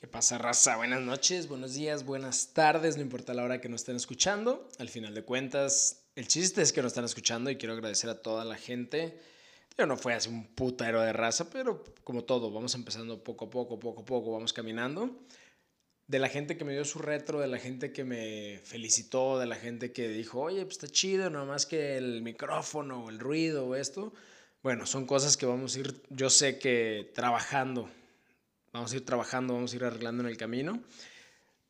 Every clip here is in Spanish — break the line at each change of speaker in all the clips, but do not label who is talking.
¿Qué pasa, raza? Buenas noches, buenos días, buenas tardes, no importa la hora que nos estén escuchando. Al final de cuentas, el chiste es que nos están escuchando y quiero agradecer a toda la gente. Yo no fue así un putero de raza, pero como todo, vamos empezando poco a poco, poco a poco, vamos caminando. De la gente que me dio su retro, de la gente que me felicitó, de la gente que dijo, oye, pues está chido, nada más que el micrófono, el ruido o esto. Bueno, son cosas que vamos a ir, yo sé que trabajando Vamos a ir trabajando, vamos a ir arreglando en el camino.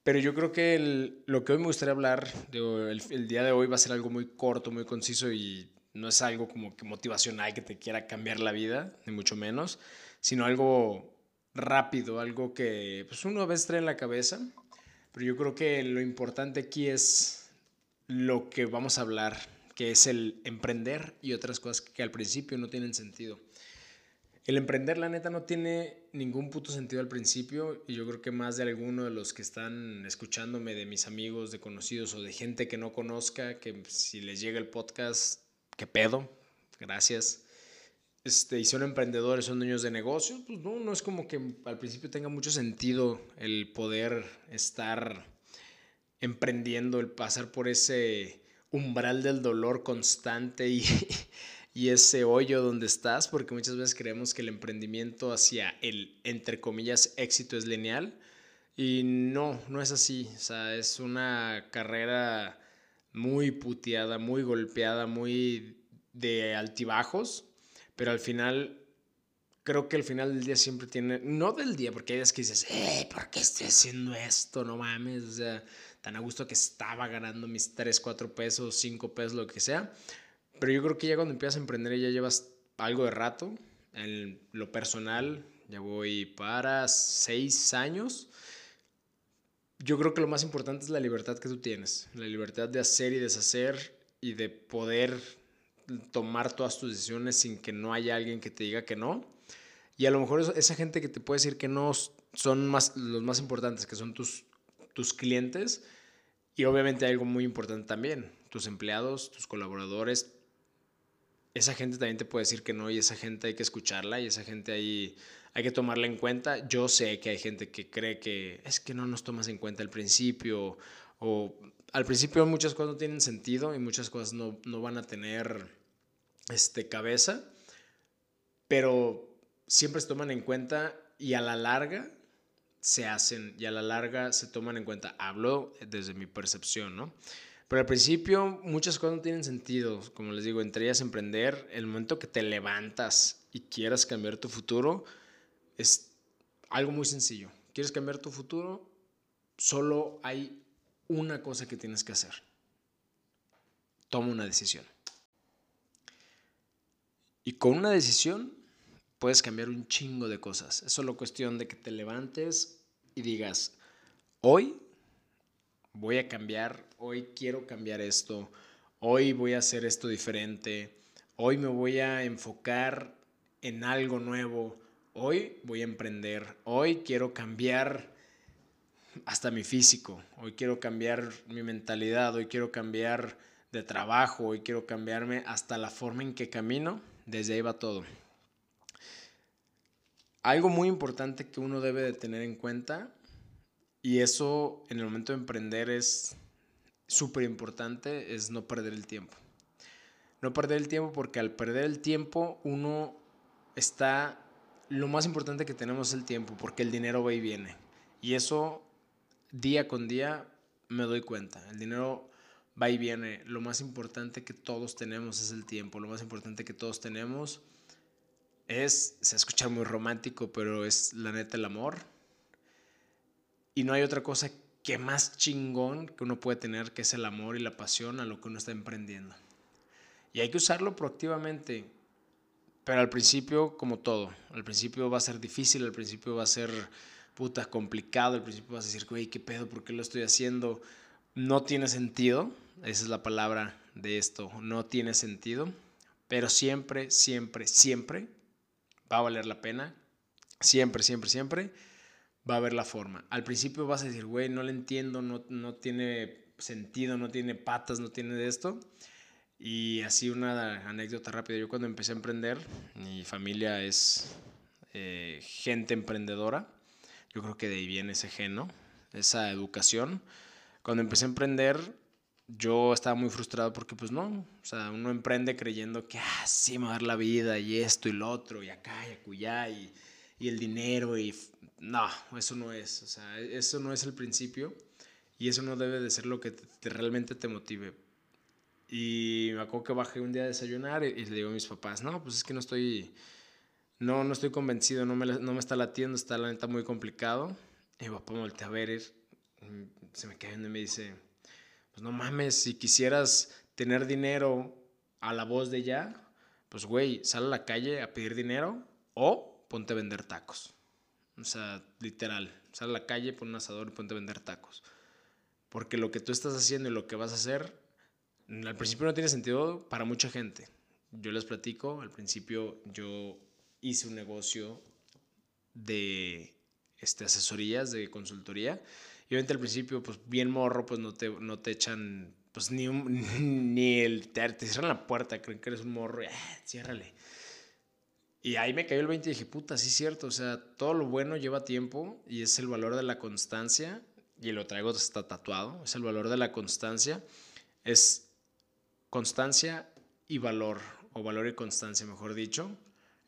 Pero yo creo que lo que hoy me gustaría hablar, el, el, día de hoy va a ser algo muy corto, muy conciso y no es algo como que motivacional que te quiera cambiar la vida, ni mucho menos, sino algo rápido, algo que pues uno a veces trae en la cabeza. Pero yo creo que lo importante aquí es lo que vamos a hablar, que es el emprender y otras cosas que al principio no tienen sentido. El emprender, la neta, no tiene ningún puto sentido al principio y yo creo que más de alguno de los que están escuchándome, de mis amigos, de conocidos o de gente que no conozca, que si les llega el podcast, qué pedo, gracias. Este, y son emprendedores, son dueños de negocios, pues no, no es como que al principio tenga mucho sentido el poder estar emprendiendo, el pasar por ese umbral del dolor constante y y ese hoyo donde estás, porque muchas veces creemos que el emprendimiento hacia el, entre comillas, éxito es lineal. Y no, no es así. O sea, es una carrera muy puteada, muy golpeada, muy de altibajos, pero al final, creo que al final del día siempre tiene, no del día, porque hay días que dices, eh, ¿por qué estoy haciendo esto? No mames, o sea, tan a gusto que estaba ganando mis 3, 4 pesos, 5 pesos, lo que sea, pero yo creo que ya cuando empiezas a emprender ya llevas algo de rato. En lo personal, ya voy para seis años. Yo creo que lo más importante es la libertad que tú tienes. La libertad de hacer y deshacer y de poder tomar todas tus decisiones sin que no haya alguien que te diga que no. Y a lo mejor esa gente que te puede decir que no son más, los más importantes, que son tus, tus clientes. Y obviamente hay algo muy importante también, tus empleados, tus colaboradores, esa gente también te puede decir que no y esa gente hay que escucharla y esa gente ahí hay que tomarla en cuenta. Yo sé que hay gente que cree que es que no nos tomas en cuenta al principio o al principio muchas cosas no tienen sentido y muchas cosas no, no van a tener este, cabeza, pero siempre se toman en cuenta y a la larga se hacen y a la larga se toman en cuenta. Hablo desde mi percepción, ¿no? Pero al principio muchas cosas no tienen sentido, como les digo, entre ellas emprender, el momento que te levantas y quieras cambiar tu futuro, es algo muy sencillo. ¿Quieres cambiar tu futuro? Solo hay una cosa que tienes que hacer. Toma una decisión. Y con una decisión puedes cambiar un chingo de cosas. Es solo cuestión de que te levantes y digas, hoy voy a cambiar, hoy quiero cambiar esto, hoy voy a hacer esto diferente, hoy me voy a enfocar en algo nuevo, hoy voy a emprender, hoy quiero cambiar hasta mi físico, hoy quiero cambiar mi mentalidad, hoy quiero cambiar de trabajo, hoy quiero cambiarme hasta la forma en que camino, desde ahí va todo. Algo muy importante que uno debe de tener en cuenta y eso en el momento de emprender es súper importante, es no perder el tiempo. No perder el tiempo porque al perder el tiempo uno está... Lo más importante que tenemos es el tiempo porque el dinero va y viene. Y eso día con día me doy cuenta. El dinero va y viene. Lo más importante que todos tenemos es el tiempo. Lo más importante que todos tenemos es, se escucha muy romántico, pero es la neta el amor y no hay otra cosa que más chingón que uno puede tener, que es el amor y la pasión a lo que uno está emprendiendo. Y hay que usarlo proactivamente, pero al principio, como todo, al principio va a ser difícil, al principio va a ser puta complicado, al principio vas a decir, güey, ¿qué pedo? ¿Por qué lo estoy haciendo? No tiene sentido, esa es la palabra de esto, no tiene sentido, pero siempre, siempre, siempre va a valer la pena, siempre, siempre, siempre va a haber la forma. Al principio vas a decir, güey, no le entiendo, no, no tiene sentido, no tiene patas, no tiene de esto. Y así una anécdota rápida, yo cuando empecé a emprender, mi familia es eh, gente emprendedora. Yo creo que de ahí viene ese gen, ¿no? Esa educación. Cuando empecé a emprender, yo estaba muy frustrado porque pues no, o sea, uno emprende creyendo que, ah, sí, me va a dar la vida y esto y lo otro y acá y acullá y, y el dinero y... No, eso no es, o sea, eso no es el principio y eso no debe de ser lo que realmente te motive. Y me acuerdo que bajé un día a desayunar y, le digo a mis papás, no, pues es que no estoy, no, no estoy convencido, no me, no me está latiendo, está la neta muy complicado. Y mi papá me voltea a ver, se me viendo y me dice, pues no mames, si quisieras tener dinero a la voz de ya, pues güey, sal a la calle a pedir dinero o ponte a vender tacos. O sea, literal, sal a la calle, pon un asador y ponte a vender tacos. Porque lo que tú estás haciendo y lo que vas a hacer, al principio no tiene sentido para mucha gente. Yo les platico, al principio yo hice un negocio de este, asesorías, de consultoría, y obviamente al principio, pues bien morro, pues no te, no te echan, pues ni, ni el, te, te, cierran la puerta, creen que eres un morro, ah, ciérrale. Y ahí me cayó el 20 y dije, puta, sí es cierto, o sea, todo lo bueno lleva tiempo y es el valor de la constancia, y lo traigo está tatuado, es el valor de la constancia, es constancia y valor, o valor y constancia, mejor dicho.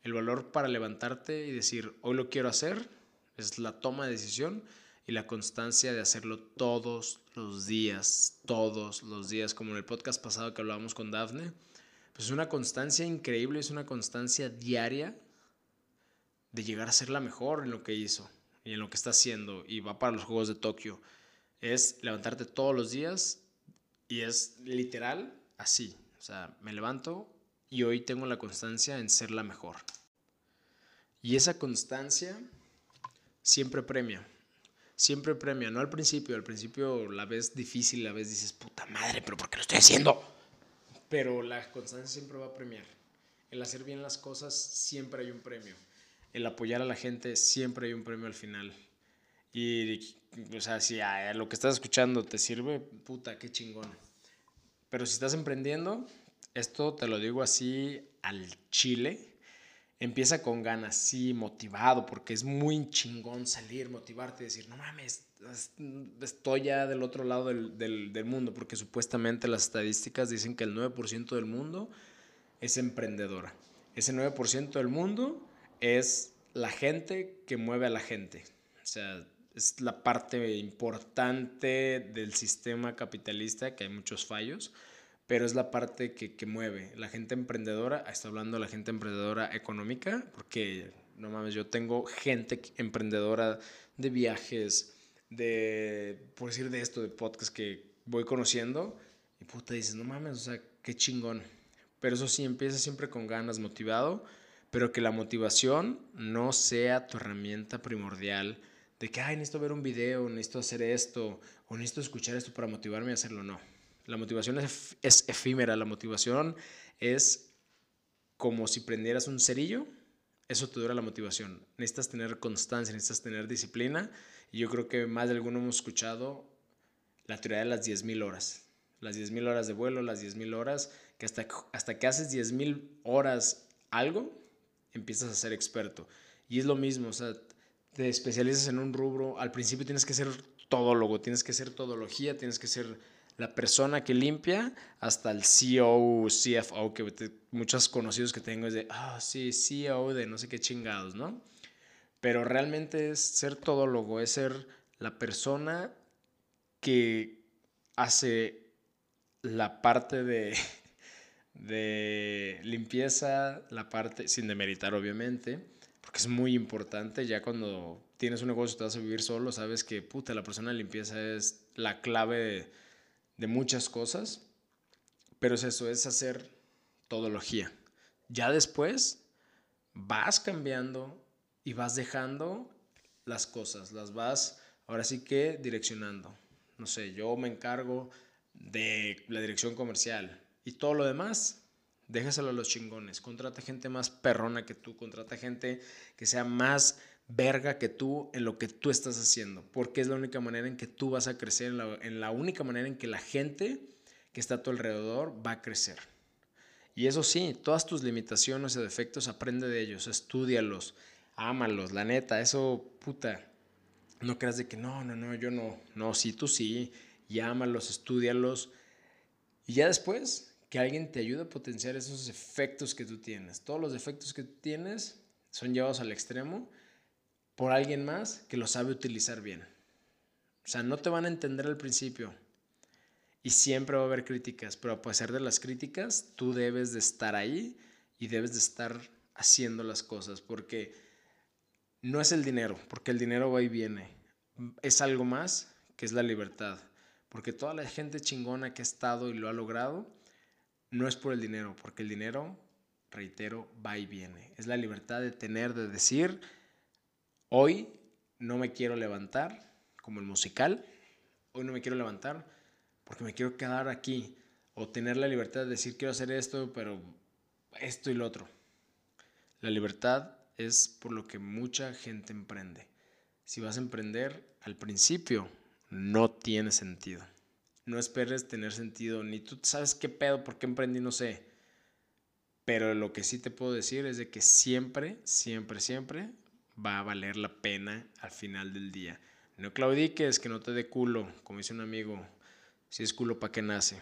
El valor para levantarte y decir, hoy lo quiero hacer, es la toma de decisión y la constancia de hacerlo todos los días, todos los días, como en el podcast pasado que hablábamos con Dafne, pues es una constancia increíble, es una constancia diaria de llegar a ser la mejor en lo que hizo y en lo que está haciendo y va para los Juegos de Tokio. Es levantarte todos los días y es literal así. O sea, me levanto y hoy tengo la constancia en ser la mejor. Y esa constancia siempre premia siempre premia, no al principio, al principio la ves difícil, la ves dices, puta madre, pero ¿por qué lo estoy haciendo? Pero la constancia siempre va a premiar. El hacer bien las cosas siempre hay un premio. El apoyar a la gente siempre hay un premio al final. Y, o sea, si a lo que estás escuchando te sirve, puta, qué chingón. Pero si estás emprendiendo, esto te lo digo así al chile, empieza con ganas, sí, motivado, porque es muy chingón salir, motivarte decir, no mames, estoy ya del otro lado del, del, mundo, porque supuestamente las estadísticas dicen que el 9% del mundo es emprendedora. Ese 9% del mundo es la gente que mueve a la gente. O sea, es la parte importante del sistema capitalista, que hay muchos fallos, pero es la parte que, que mueve. La gente emprendedora, está hablando de la gente emprendedora económica, porque no mames, yo tengo gente emprendedora de viajes, de, por decir de esto, de podcast que voy conociendo, y puta dices, no mames, o sea, qué chingón. Pero eso sí, empieza siempre con ganas, motivado, pero que la motivación no sea tu herramienta primordial de que, ay, necesito ver un video, necesito hacer esto, o necesito escuchar esto para motivarme a hacerlo, no. La motivación es, efímera, la motivación es como si prendieras un cerillo, eso te dura la motivación. Necesitas tener constancia, necesitas tener disciplina. Y yo creo que más de alguno hemos escuchado la teoría de las 10.000 horas. Las 10.000 horas de vuelo, las 10.000 horas, que hasta, hasta que haces 10.000 horas algo, empiezas a ser experto. Y es lo mismo, o sea, te especializas en un rubro. Al principio tienes que ser todólogo, tienes que ser todología, tienes que ser la persona que limpia hasta el CEO, CFO, que muchos conocidos que tengo es de, ah, sí, CEO de no sé qué chingados, ¿no? Pero realmente es ser todólogo, es ser la persona que hace la parte de, de limpieza, la parte, sin demeritar obviamente, porque es muy importante, ya cuando tienes un negocio y te vas a vivir solo, sabes que, puta, la persona de limpieza es la clave de muchas cosas, pero es eso, es hacer todología. Ya después vas cambiando y vas dejando las cosas, las vas ahora sí que direccionando. No sé, yo me encargo de la dirección comercial y todo lo demás, déjaselo a los chingones. Contrata gente más perrona que tú, contrata gente que sea más verga que tú en lo que tú estás haciendo, porque es la única manera en que tú vas a crecer, en la, única manera en que la gente que está a tu alrededor va a crecer. Y eso sí, todas tus limitaciones y defectos, aprende de ellos, estudialos, ámalos, la neta, eso, puta, No creas de que no, no, no, yo no. No, sí, tú sí. Llámalos, estudialos. Y ya después, que alguien te ayude a potenciar esos efectos que tú tienes. Todos los efectos que tú tienes son llevados al extremo por alguien más que lo sabe utilizar bien. O sea, no te van a entender al principio. Y siempre va a haber críticas, pero a pesar de las críticas, tú debes de estar ahí y debes de estar haciendo las cosas, porque no es el dinero, porque el dinero va y viene. Es algo más que es la libertad, porque toda la gente chingona que ha estado y lo ha logrado, no es por el dinero, porque el dinero, reitero, va y viene. Es la libertad de tener, de decir, hoy no me quiero levantar, como el musical, hoy no me quiero levantar porque me quiero quedar aquí, o tener la libertad de decir quiero hacer esto, pero esto y lo otro. La libertad es por lo que mucha gente emprende. Si vas a emprender, al principio no tiene sentido. No esperes tener sentido, ni tú sabes qué pedo, por qué emprendí, no sé. Pero lo que sí te puedo decir es de que siempre, siempre, siempre va a valer la pena al final del día. No claudiques, que no te dé culo, como dice un amigo, si es culo, ¿para qué nace?